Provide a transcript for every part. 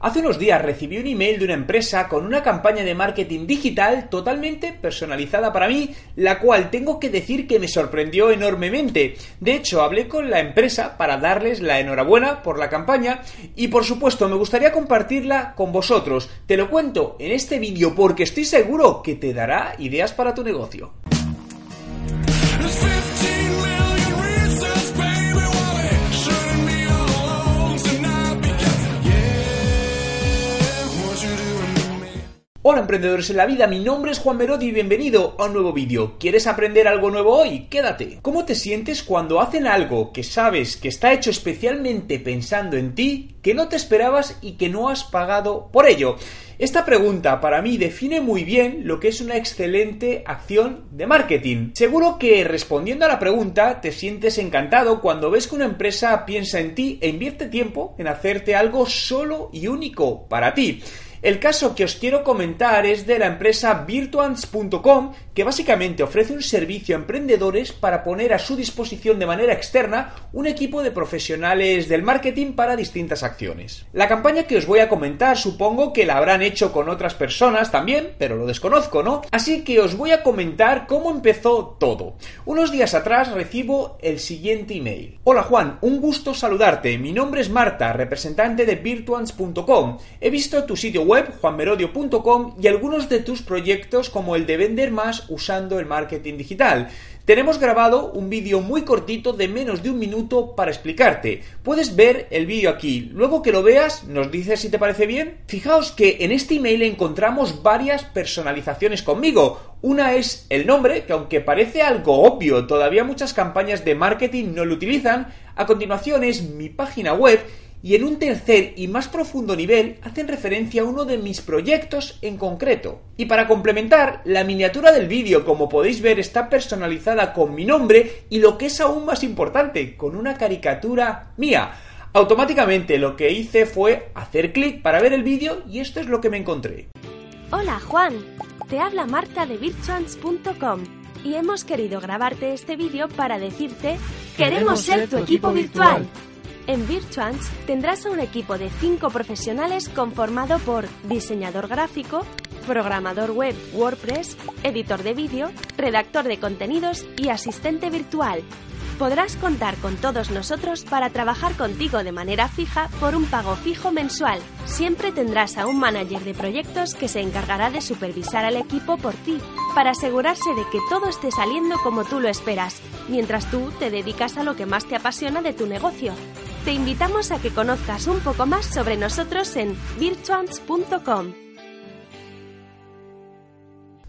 Hace unos días recibí un email de una empresa con una campaña de marketing digital totalmente personalizada para mí, la cual tengo que decir que me sorprendió enormemente. De hecho, hablé con la empresa para darles la enhorabuena por la campaña y por supuesto me gustaría compartirla con vosotros. Te lo cuento en este vídeo porque estoy seguro que te dará ideas para tu negocio. Hola emprendedores en la vida, mi nombre es Juan Merodi y bienvenido a un nuevo vídeo. ¿Quieres aprender algo nuevo hoy? Quédate. ¿Cómo te sientes cuando hacen algo que sabes que está hecho especialmente pensando en ti, que no te esperabas y que no has pagado por ello? Esta pregunta para mí define muy bien lo que es una excelente acción de marketing. Seguro que respondiendo a la pregunta te sientes encantado cuando ves que una empresa piensa en ti e invierte tiempo en hacerte algo solo y único para ti. El caso que os quiero comentar es de la empresa Virtuans.com, que básicamente ofrece un servicio a emprendedores para poner a su disposición de manera externa un equipo de profesionales del marketing para distintas acciones. La campaña que os voy a comentar supongo que la habrán hecho con otras personas también, pero lo desconozco, ¿no? Así que os voy a comentar cómo empezó todo. Unos días atrás recibo el siguiente email. Hola Juan, un gusto saludarte. Mi nombre es Marta, representante de Virtuans.com. He visto tu sitio web, juanmerodio.com, y algunos de tus proyectos como el de vender más usando el marketing digital. Tenemos grabado un vídeo muy cortito de menos de un minuto para explicarte. Puedes ver el vídeo aquí. Luego que lo veas, nos dices si te parece bien. Fijaos que en este email encontramos varias personalizaciones conmigo. Una es el nombre, que aunque parece algo obvio, todavía muchas campañas de marketing no lo utilizan. A continuación es mi página web y en un tercer y más profundo nivel hacen referencia a uno de mis proyectos en concreto. Y para complementar, la miniatura del vídeo, como podéis ver, está personalizada con mi nombre y lo que es aún más importante, con una caricatura mía. Automáticamente lo que hice fue hacer clic para ver el vídeo y esto es lo que me encontré. Hola Juan, te habla Marta de virtuans.com y hemos querido grabarte este vídeo para decirte queremos ser tu equipo virtual. En Virtuans tendrás a un equipo de 5 profesionales conformado por diseñador gráfico, programador web WordPress, editor de vídeo, redactor de contenidos y asistente virtual. Podrás contar con todos nosotros para trabajar contigo de manera fija por un pago fijo mensual. Siempre tendrás a un manager de proyectos que se encargará de supervisar al equipo por ti, para asegurarse de que todo esté saliendo como tú lo esperas, mientras tú te dedicas a lo que más te apasiona de tu negocio. Te invitamos a que conozcas un poco más sobre nosotros en virtuans.com.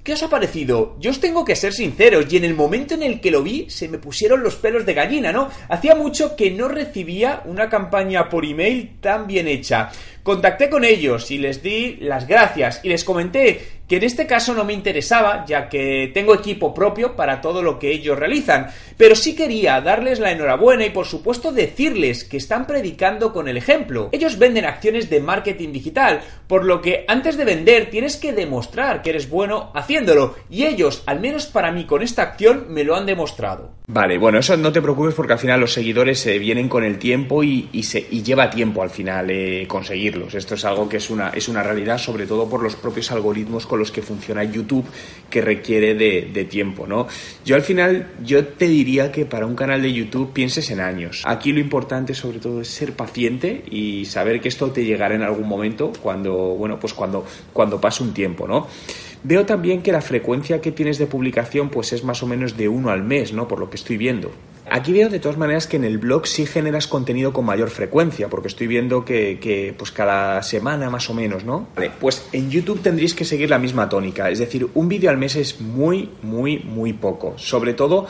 ¿Qué os ha parecido? Yo os tengo que ser sinceros y en el momento en el que lo vi se me pusieron los pelos de gallina, ¿no? Hacía mucho que no recibía una campaña por email tan bien hecha. Contacté con ellos y les di las gracias y les comenté que en este caso no me interesaba, ya que tengo equipo propio para todo lo que ellos realizan, pero sí quería darles la enhorabuena y por supuesto decirles que están predicando con el ejemplo. Ellos venden acciones de marketing digital, por lo que antes de vender tienes que demostrar que eres bueno haciéndolo, y ellos, al menos para mí con esta acción, me lo han demostrado. Vale, bueno, eso no te preocupes porque al final los seguidores se vienen con el tiempo y, se, lleva tiempo al final eh, conseguirlos. Esto es algo que es una, es una realidad, sobre todo por los propios algoritmos con los que funciona YouTube, que requiere de, tiempo, ¿no? Yo al final, yo te diría que para un canal de YouTube pienses en años. Aquí lo importante sobre todo es ser paciente y saber que esto te llegará en algún momento cuando, bueno, pues cuando, cuando pase un tiempo, ¿no? Veo también que la frecuencia que tienes de publicación pues es más o menos de uno al mes, ¿no? Por lo que estoy viendo. Aquí veo de todas maneras que en el blog sí generas contenido con mayor frecuencia, porque estoy viendo que, pues cada semana más o menos, ¿no? Vale, pues en YouTube tendréis que seguir la misma tónica, es decir, un vídeo al mes es muy, muy, muy poco, sobre todo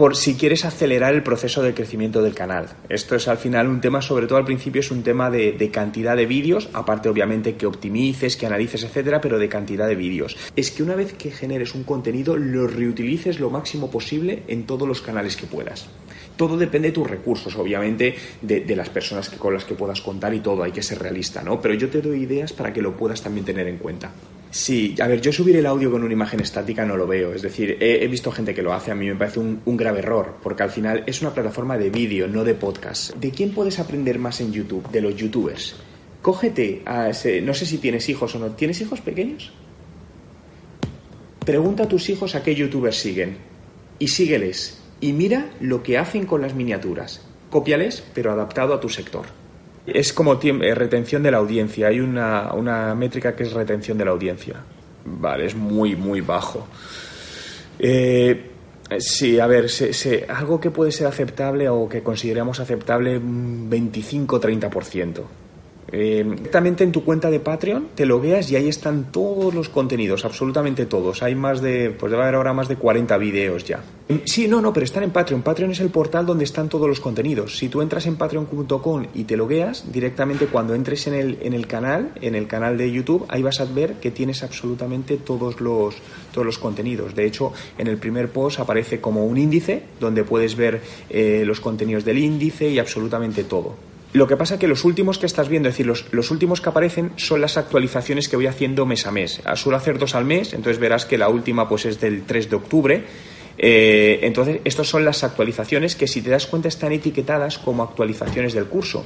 por si quieres acelerar el proceso de crecimiento del canal. Esto es al final un tema, sobre todo al principio, es un tema de, cantidad de vídeos, aparte obviamente que optimices, que analices, etcétera, pero de cantidad de vídeos. Es que una vez que generes un contenido, lo reutilices lo máximo posible en todos los canales que puedas. Todo depende de tus recursos, obviamente, de, de las personas que, con las que puedas contar y todo, hay que ser realista, ¿no? Pero yo te doy ideas para que lo puedas también tener en cuenta. Sí, a ver, yo subir el audio con una imagen estática no lo veo. Es decir, he, visto gente que lo hace, a mí me parece un, un grave error, porque al final es una plataforma de vídeo, no de podcast. ¿De quién puedes aprender más en YouTube? De los youtubers. Cógete a ese, no sé si tienes hijos o no. ¿Tienes hijos pequeños? Pregunta a tus hijos a qué youtubers siguen y sígueles y mira lo que hacen con las miniaturas. Cópiales, pero adaptado a tu sector. Es como eh, retención de la audiencia. Hay una, una, métrica que es retención de la audiencia. Vale, es muy, muy bajo. Eh, sí, a ver, se, se, algo que puede ser aceptable o que consideramos aceptable, 25-30%. Eh, directamente en tu cuenta de Patreon te logueas y ahí están todos los contenidos, absolutamente todos. Hay más de, pues debe haber ahora más de 40 vídeos ya. Sí, no, no, pero están en Patreon. Patreon es el portal donde están todos los contenidos. Si tú entras en patreon.com y te logueas, directamente cuando entres en el, en el canal, en el canal de YouTube, ahí vas a ver que tienes absolutamente todos los, todos los contenidos. De hecho, en el primer post aparece como un índice donde puedes ver eh, los contenidos del índice y absolutamente todo. Lo que pasa es que los últimos que estás viendo, es decir, los, los, últimos que aparecen son las actualizaciones que voy haciendo mes a mes. Suelo hacer dos al mes, entonces verás que la última pues es del 3 de octubre. Eh, entonces, estas son las actualizaciones que, si te das cuenta, están etiquetadas como actualizaciones del curso.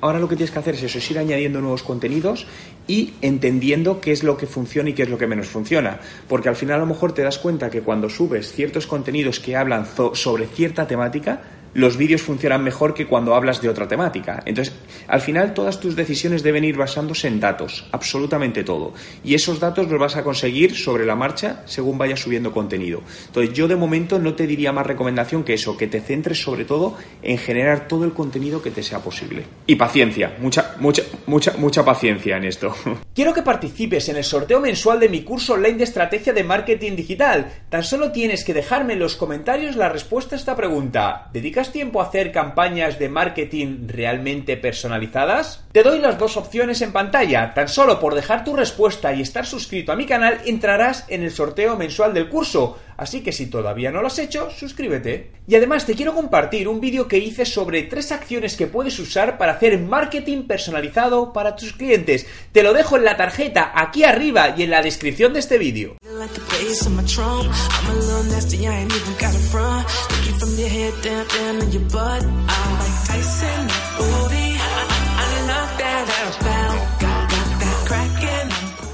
Ahora lo que tienes que hacer es eso, es ir añadiendo nuevos contenidos y entendiendo qué es lo que funciona y qué es lo que menos funciona. Porque al final a lo mejor te das cuenta que cuando subes ciertos contenidos que hablan sobre cierta temática, los vídeos funcionan mejor que cuando hablas de otra temática. Entonces, al final todas tus decisiones deben ir basándose en datos, absolutamente todo. Y esos datos los vas a conseguir sobre la marcha según vayas subiendo contenido. Entonces, yo de momento no te diría más recomendación que eso, que te centres sobre todo en generar todo el contenido que te sea posible. Y paciencia, mucha, mucha, mucha, mucha paciencia en esto. Quiero que participes en el sorteo mensual de mi curso online de estrategia de marketing digital. Tan solo tienes que dejarme en los comentarios la respuesta a esta pregunta. ¿Dedicas tiempo a hacer campañas de marketing realmente personalizadas? Te doy las dos opciones en pantalla. Tan solo por dejar tu respuesta y estar suscrito a mi canal entrarás en el sorteo mensual del curso. Así que si todavía no lo has hecho, suscríbete. Y además te quiero compartir un vídeo que hice sobre tres acciones que puedes usar para hacer marketing personalizado para tus clientes. Te lo dejo en la tarjeta aquí arriba y en la descripción de este vídeo. on my trunk. I'm a little nasty, I ain't even got a front. Looking from your head down, down in your butt. I'm like Tyson, booty.